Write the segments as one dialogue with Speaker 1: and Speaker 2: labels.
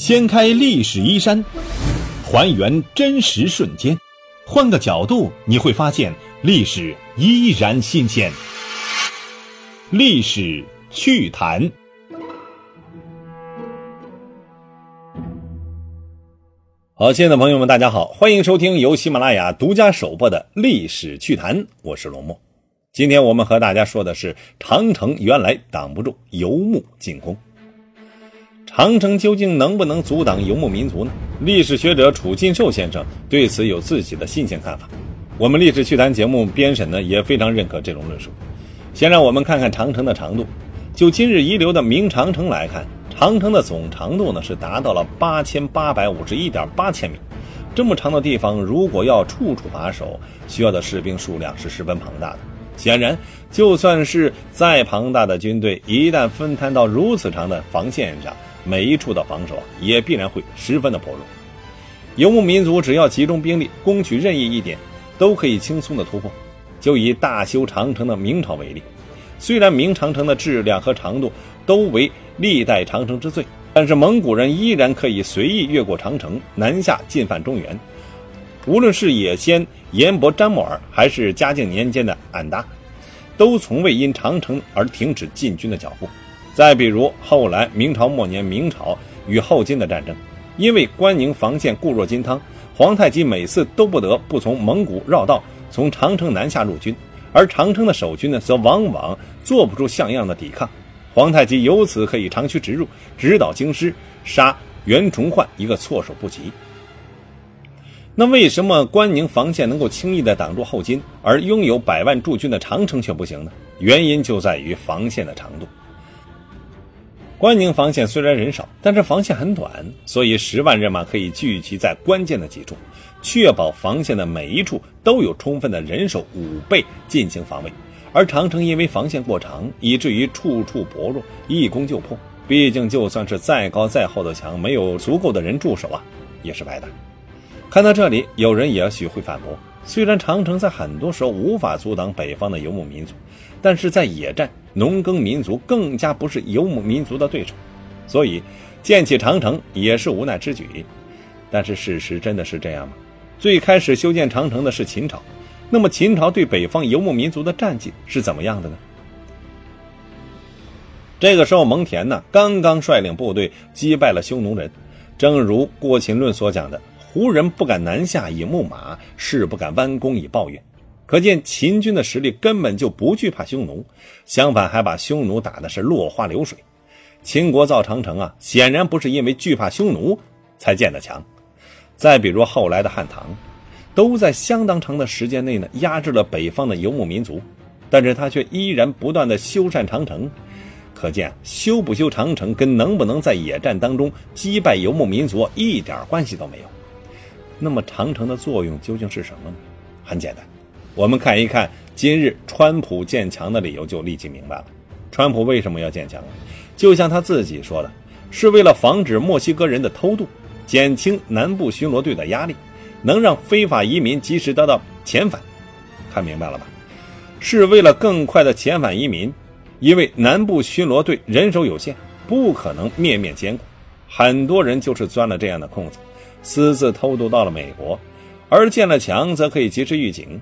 Speaker 1: 掀开历史衣衫，还原真实瞬间，换个角度你会发现历史依然新鲜。历史趣谈。好，亲爱的朋友们，大家好，欢迎收听由喜马拉雅独家首播的《历史趣谈》，我是龙墨。今天我们和大家说的是长城原来挡不住游牧进攻。长城究竟能不能阻挡游牧民族呢？历史学者楚进寿先生对此有自己的新鲜看法。我们《历史趣谈》节目编审呢也非常认可这种论述。先让我们看看长城的长度。就今日遗留的明长城来看。长城的总长度呢是达到了八千八百五十一点八千米，这么长的地方，如果要处处把守，需要的士兵数量是十分庞大的。显然，就算是再庞大的军队，一旦分摊到如此长的防线上，每一处的防守也必然会十分的薄弱。游牧民族只要集中兵力攻取任意一点，都可以轻松的突破。就以大修长城的明朝为例。虽然明长城的质量和长度都为历代长城之最，但是蒙古人依然可以随意越过长城南下进犯中原。无论是野先延伯詹木尔，还是嘉靖年间的俺答，都从未因长城而停止进军的脚步。再比如后来明朝末年，明朝与后金的战争，因为关宁防线固若金汤，皇太极每次都不得不从蒙古绕道从长城南下入军。而长城的守军呢，则往往做不出像样的抵抗。皇太极由此可以长驱直入，直捣京师，杀袁崇焕一个措手不及。那为什么关宁防线能够轻易地挡住后金，而拥有百万驻军的长城却不行呢？原因就在于防线的长度。关宁防线虽然人少，但是防线很短，所以十万人马可以聚集在关键的几处。确保防线的每一处都有充分的人手武备进行防卫，而长城因为防线过长，以至于处处薄弱，一攻就破。毕竟，就算是再高再厚的墙，没有足够的人驻守啊，也是白搭。看到这里，有人也许会反驳：虽然长城在很多时候无法阻挡北方的游牧民族，但是在野战，农耕民族更加不是游牧民族的对手，所以建起长城也是无奈之举。但是，事实真的是这样吗？最开始修建长城的是秦朝，那么秦朝对北方游牧民族的战绩是怎么样的呢？这个时候，蒙恬呢刚刚率领部队击败了匈奴人，正如《过秦论》所讲的：“胡人不敢南下以牧马，士不敢弯弓以抱怨。”可见秦军的实力根本就不惧怕匈奴，相反还把匈奴打的是落花流水。秦国造长城啊，显然不是因为惧怕匈奴才建的墙。再比如后来的汉唐，都在相当长的时间内呢压制了北方的游牧民族，但是他却依然不断的修缮长城，可见修不修长城跟能不能在野战当中击败游牧民族一点关系都没有。那么长城的作用究竟是什么呢？很简单，我们看一看今日川普建墙的理由就立即明白了。川普为什么要建墙？就像他自己说的，是为了防止墨西哥人的偷渡。减轻南部巡逻队的压力，能让非法移民及时得到遣返，看明白了吧？是为了更快的遣返移民，因为南部巡逻队人手有限，不可能面面兼顾，很多人就是钻了这样的空子，私自偷渡到了美国，而建了墙则可以及时预警，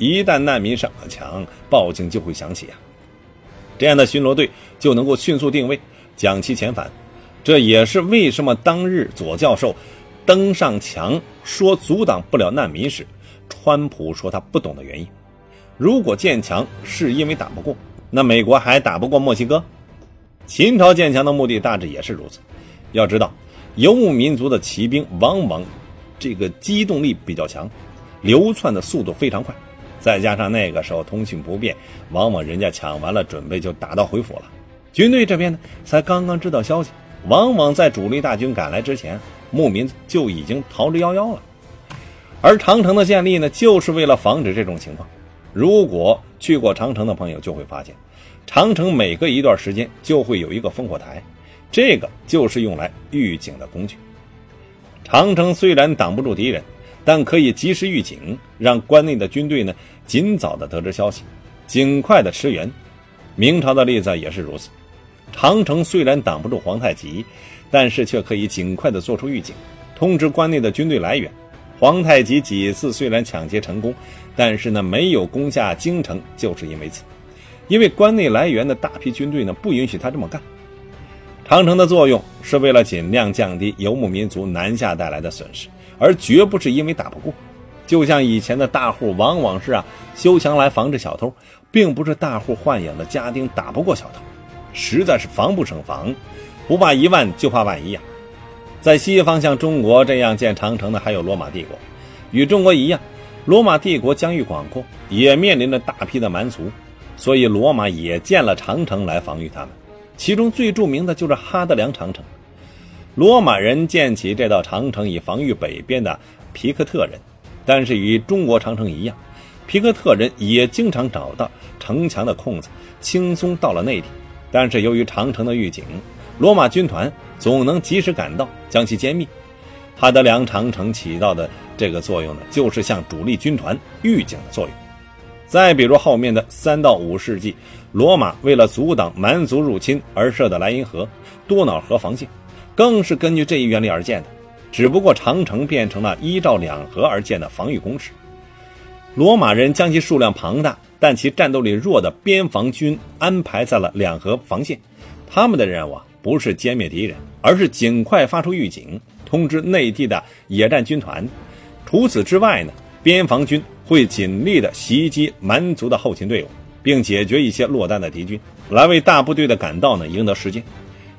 Speaker 1: 一旦难民上了墙，报警就会响起啊，这样的巡逻队就能够迅速定位，将其遣返。这也是为什么当日左教授登上墙说阻挡不了难民时，川普说他不懂的原因。如果建墙是因为打不过，那美国还打不过墨西哥？秦朝建墙的目的大致也是如此。要知道，游牧民族的骑兵往往这个机动力比较强，流窜的速度非常快，再加上那个时候通讯不便，往往人家抢完了准备就打道回府了，军队这边呢才刚刚知道消息。往往在主力大军赶来之前，牧民就已经逃之夭夭了。而长城的建立呢，就是为了防止这种情况。如果去过长城的朋友就会发现，长城每隔一段时间就会有一个烽火台，这个就是用来预警的工具。长城虽然挡不住敌人，但可以及时预警，让关内的军队呢尽早的得知消息，尽快的驰援。明朝的例子也是如此。长城虽然挡不住皇太极，但是却可以尽快的做出预警，通知关内的军队来源。皇太极几次虽然抢劫成功，但是呢没有攻下京城，就是因为此，因为关内来源的大批军队呢不允许他这么干。长城的作用是为了尽量降低游牧民族南下带来的损失，而绝不是因为打不过。就像以前的大户往往是啊修墙来防止小偷，并不是大户豢养的家丁打不过小偷，实在是防不胜防，不怕一万就怕万一呀。在西方像中国这样建长城的还有罗马帝国，与中国一样，罗马帝国疆域广阔，也面临着大批的蛮族，所以罗马也建了长城来防御他们。其中最著名的就是哈德良长城。罗马人建起这道长城以防御北边的皮克特人。但是与中国长城一样，皮克特人也经常找到城墙的空子，轻松到了内地。但是由于长城的预警，罗马军团总能及时赶到，将其歼灭。哈德良长城起到的这个作用呢，就是向主力军团预警的作用。再比如后面的三到五世纪，罗马为了阻挡蛮族入侵而设的莱茵河、多瑙河防线，更是根据这一原理而建的。只不过长城变成了依照两河而建的防御工事。罗马人将其数量庞大但其战斗力弱的边防军安排在了两河防线，他们的任务啊不是歼灭敌人，而是尽快发出预警，通知内地的野战军团。除此之外呢，边防军会尽力的袭击蛮族的后勤队伍，并解决一些落单的敌军，来为大部队的赶到呢赢得时间。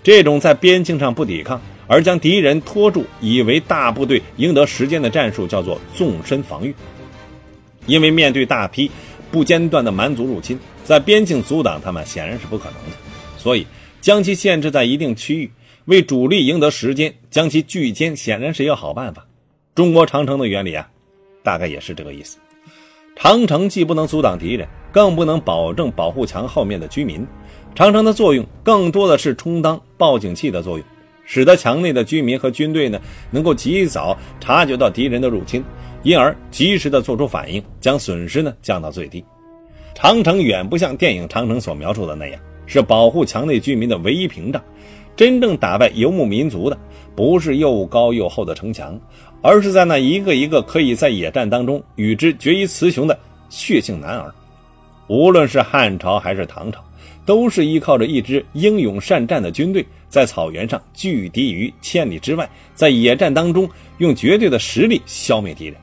Speaker 1: 这种在边境上不抵抗。而将敌人拖住，以为大部队赢得时间的战术叫做纵深防御。因为面对大批不间断的蛮族入侵，在边境阻挡他们显然是不可能的，所以将其限制在一定区域，为主力赢得时间，将其聚歼显然是一个好办法。中国长城的原理啊，大概也是这个意思。长城既不能阻挡敌人，更不能保证保护墙后面的居民。长城的作用更多的是充当报警器的作用。使得墙内的居民和军队呢，能够及早察觉到敌人的入侵，因而及时的做出反应，将损失呢降到最低。长城远不像电影《长城》所描述的那样，是保护墙内居民的唯一屏障。真正打败游牧民族的，不是又高又厚的城墙，而是在那一个一个可以在野战当中与之决一雌雄的血性男儿。无论是汉朝还是唐朝。都是依靠着一支英勇善战的军队，在草原上拒敌于千里之外，在野战当中用绝对的实力消灭敌人。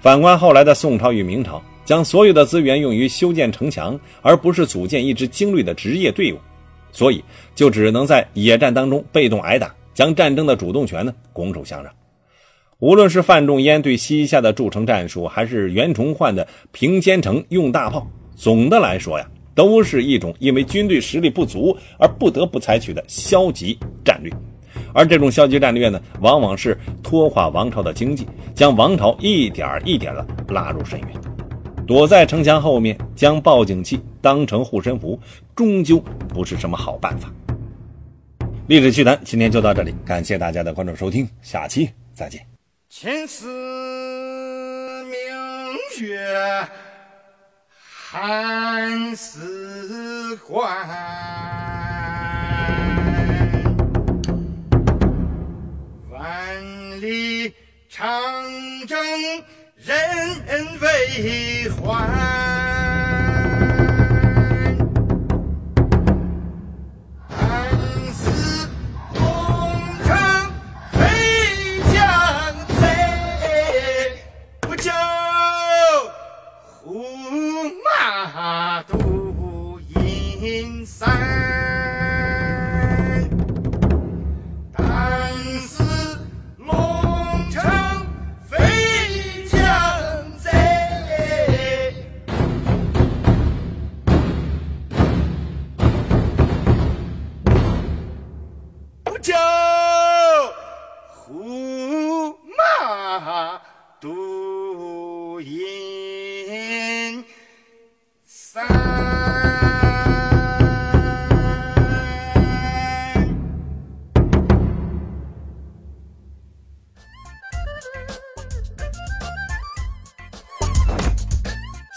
Speaker 1: 反观后来的宋朝与明朝，将所有的资源用于修建城墙，而不是组建一支精锐的职业队伍，所以就只能在野战当中被动挨打，将战争的主动权呢拱手相让。无论是范仲淹对西夏的筑城战术，还是袁崇焕的平坚城用大炮，总的来说呀。都是一种因为军队实力不足而不得不采取的消极战略，而这种消极战略呢，往往是拖垮王朝的经济，将王朝一点一点的拉入深渊。躲在城墙后面，将报警器当成护身符，终究不是什么好办法。历史趣谈今天就到这里，感谢大家的关注收听，下期再见。
Speaker 2: 千丝明月。汉四关，万里长征人未还。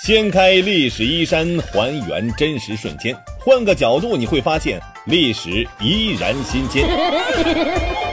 Speaker 1: 掀开历史衣衫，还原真实瞬间。换个角度，你会发现历史依然新鲜。